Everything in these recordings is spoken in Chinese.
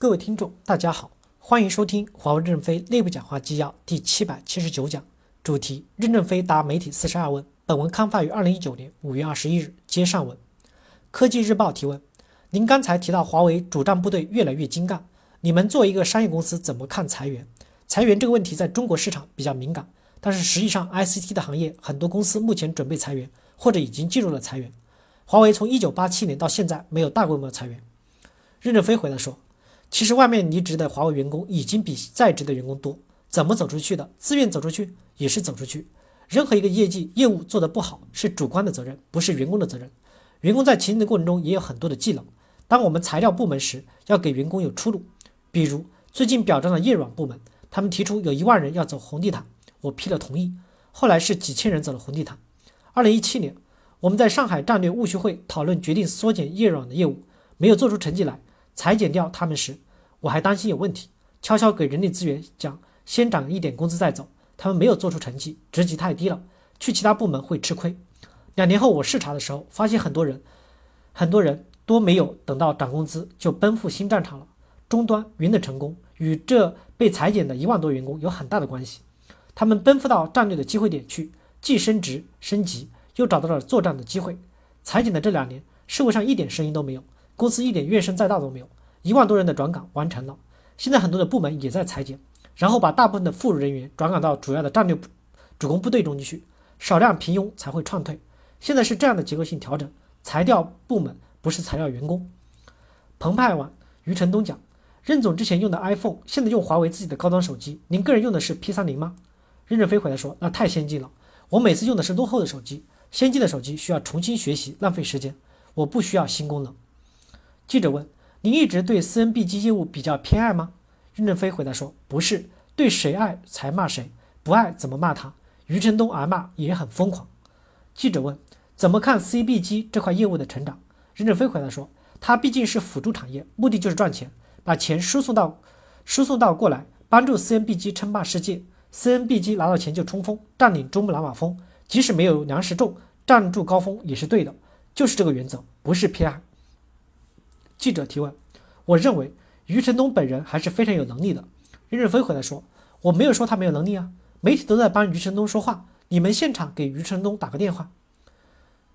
各位听众，大家好，欢迎收听华为任正非内部讲话纪要第七百七十九讲，主题：任正非答媒体四十二问。本文刊发于二零一九年五月二十一日，接上文。科技日报提问：您刚才提到华为主战部队越来越精干，你们作为一个商业公司怎么看裁员？裁员这个问题在中国市场比较敏感，但是实际上 ICT 的行业很多公司目前准备裁员，或者已经进入了裁员。华为从一九八七年到现在没有大规模裁员。任正非回答说。其实外面离职的华为员工已经比在职的员工多，怎么走出去的？自愿走出去也是走出去。任何一个业绩业务做得不好是主观的责任，不是员工的责任。员工在前进的过程中也有很多的技能。当我们裁掉部门时，要给员工有出路。比如最近表彰的业软部门，他们提出有一万人要走红地毯，我批了同意。后来是几千人走了红地毯。二零一七年，我们在上海战略务虚会讨论决定缩减业软的业务，没有做出成绩来。裁减掉他们时，我还担心有问题，悄悄给人力资源讲，先涨一点工资再走。他们没有做出成绩，职级太低了，去其他部门会吃亏。两年后我视察的时候，发现很多人，很多人都没有等到涨工资就奔赴新战场了。终端云的成功与这被裁减的一万多员工有很大的关系。他们奔赴到战略的机会点去，既升职升级，又找到了作战的机会。裁减的这两年，社会上一点声音都没有。公司一点怨声载道都没有，一万多人的转岗完成了。现在很多的部门也在裁减，然后把大部分的副人员转岗到主要的战略部主攻部队中去，少量平庸才会创退。现在是这样的结构性调整，裁掉部门不是裁掉员工。澎湃网余承东讲，任总之前用的 iPhone，现在用华为自己的高端手机，您个人用的是 P 三零吗？任正非回答说，那太先进了，我每次用的是落后的手机，先进的手机需要重新学习，浪费时间，我不需要新功能。记者问：“您一直对 CNBG 业务比较偏爱吗？”任正非回答说：“不是，对谁爱才骂谁，不爱怎么骂他。”余承东挨骂也很疯狂。记者问：“怎么看 CBG 这块业务的成长？”任正非回答说：“它毕竟是辅助产业，目的就是赚钱，把钱输送到输送到过来，帮助 CNBG 称霸世界。CNBG 拿到钱就冲锋，占领珠穆朗玛峰，即使没有粮食种，站住高峰也是对的，就是这个原则，不是偏爱。”记者提问：“我认为余承东本人还是非常有能力的。”任正非回来说：“我没有说他没有能力啊，媒体都在帮余承东说话，你们现场给余承东打个电话。”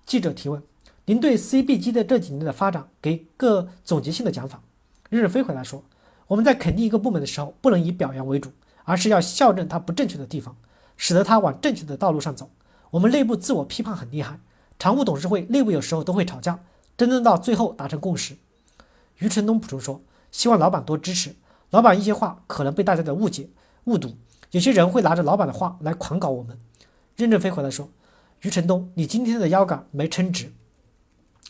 记者提问：“您对 CBG 的这几年的发展给个总结性的讲法。”任正非回来说：“我们在肯定一个部门的时候，不能以表扬为主，而是要校正它不正确的地方，使得它往正确的道路上走。我们内部自我批判很厉害，常务董事会内部有时候都会吵架，真正到最后达成共识。”余承东补充说：“希望老板多支持。老板一些话可能被大家的误解、误读，有些人会拿着老板的话来狂搞我们。”任正非回来说：“余承东，你今天的腰杆没撑直。”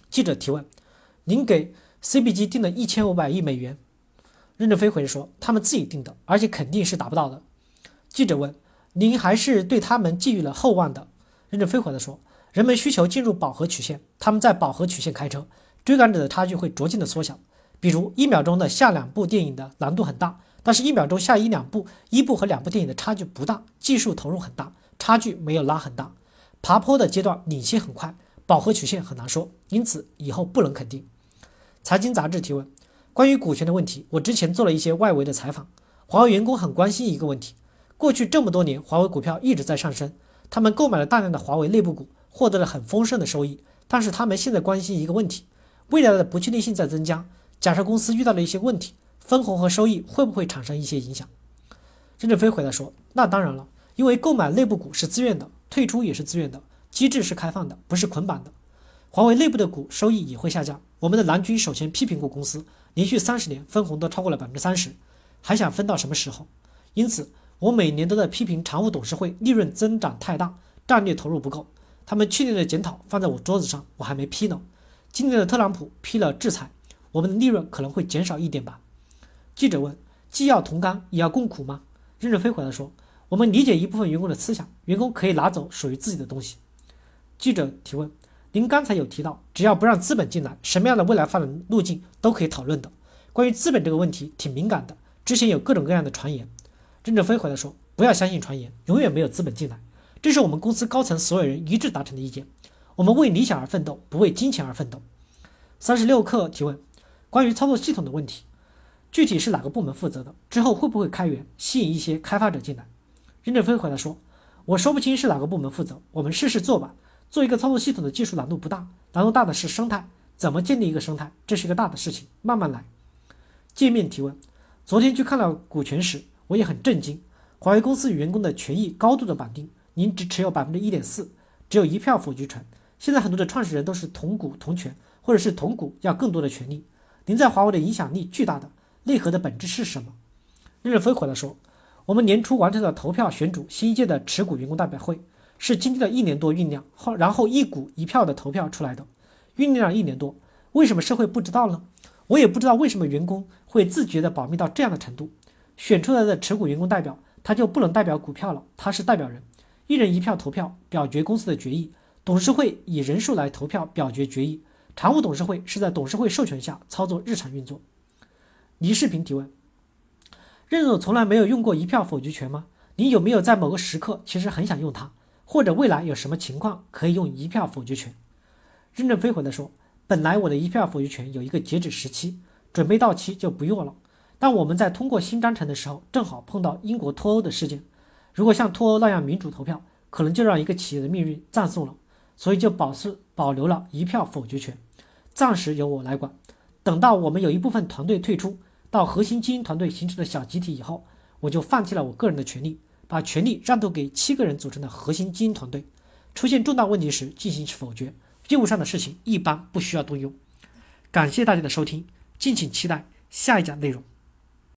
记者提问：“您给 CBG 定了一千五百亿美元？”任正非回来说：“他们自己定的，而且肯定是达不到的。”记者问：“您还是对他们寄予了厚望的？”任正非回来说：“人们需求进入饱和曲线，他们在饱和曲线开车，追赶者的差距会逐渐的缩小。”比如一秒钟的下两部电影的难度很大，但是一秒钟下一两部，一部和两部电影的差距不大，技术投入很大，差距没有拉很大。爬坡的阶段领先很快，饱和曲线很难说，因此以后不能肯定。财经杂志提问：关于股权的问题，我之前做了一些外围的采访，华为员工很关心一个问题：过去这么多年，华为股票一直在上升，他们购买了大量的华为内部股，获得了很丰盛的收益，但是他们现在关心一个问题：未来的不确定性在增加。假设公司遇到了一些问题，分红和收益会不会产生一些影响？任正非回答说：“那当然了，因为购买内部股是自愿的，退出也是自愿的，机制是开放的，不是捆绑的。华为内部的股收益也会下降。我们的蓝军首先批评过公司，连续三十年分红都超过了百分之三十，还想分到什么时候？因此，我每年都在批评常务董事会利润增长太大，战略投入不够。他们去年的检讨放在我桌子上，我还没批呢。今年的特朗普批了制裁。”我们的利润可能会减少一点吧。记者问：“既要同甘，也要共苦吗？”任正非回答说：“我们理解一部分员工的思想，员工可以拿走属于自己的东西。”记者提问：“您刚才有提到，只要不让资本进来，什么样的未来发展路径都可以讨论的。关于资本这个问题挺敏感的，之前有各种各样的传言。”任正非回答说：“不要相信传言，永远没有资本进来，这是我们公司高层所有人一致达成的意见。我们为理想而奋斗，不为金钱而奋斗。”三十六氪提问。关于操作系统的问题，具体是哪个部门负责的？之后会不会开源，吸引一些开发者进来？任正非回答说：“我说不清是哪个部门负责，我们试试做吧。做一个操作系统的技术难度不大，难度大的是生态，怎么建立一个生态，这是一个大的事情，慢慢来。”界面提问：昨天去看了股权时，我也很震惊。华为公司与员工的权益高度的绑定，您只持有百分之一点四，只有一票否决权。现在很多的创始人都是同股同权，或者是同股要更多的权利。您在华为的影响力巨大的内核的本质是什么？任正非回答说：“我们年初完成了投票选主新一届的持股员工代表会，是经历了一年多酝酿后，然后一股一票的投票出来的。酝酿了一年多，为什么社会不知道呢？我也不知道为什么员工会自觉的保密到这样的程度。选出来的持股员工代表，他就不能代表股票了，他是代表人，一人一票投票表决公司的决议。”董事会以人数来投票表决决议，常务董事会是在董事会授权下操作日常运作。倪世平提问：任总从来没有用过一票否决权吗？你有没有在某个时刻其实很想用它，或者未来有什么情况可以用一票否决权？任正非回答说：本来我的一票否决权有一个截止时期，准备到期就不用了。但我们在通过新章程的时候，正好碰到英国脱欧的事件，如果像脱欧那样民主投票，可能就让一个企业的命运葬送了。所以就保持保留了一票否决权，暂时由我来管。等到我们有一部分团队退出，到核心精英团队形成了小集体以后，我就放弃了我个人的权利，把权利让渡给七个人组成的核心精英团队。出现重大问题时进行否决，业务上的事情一般不需要动用。感谢大家的收听，敬请期待下一讲内容。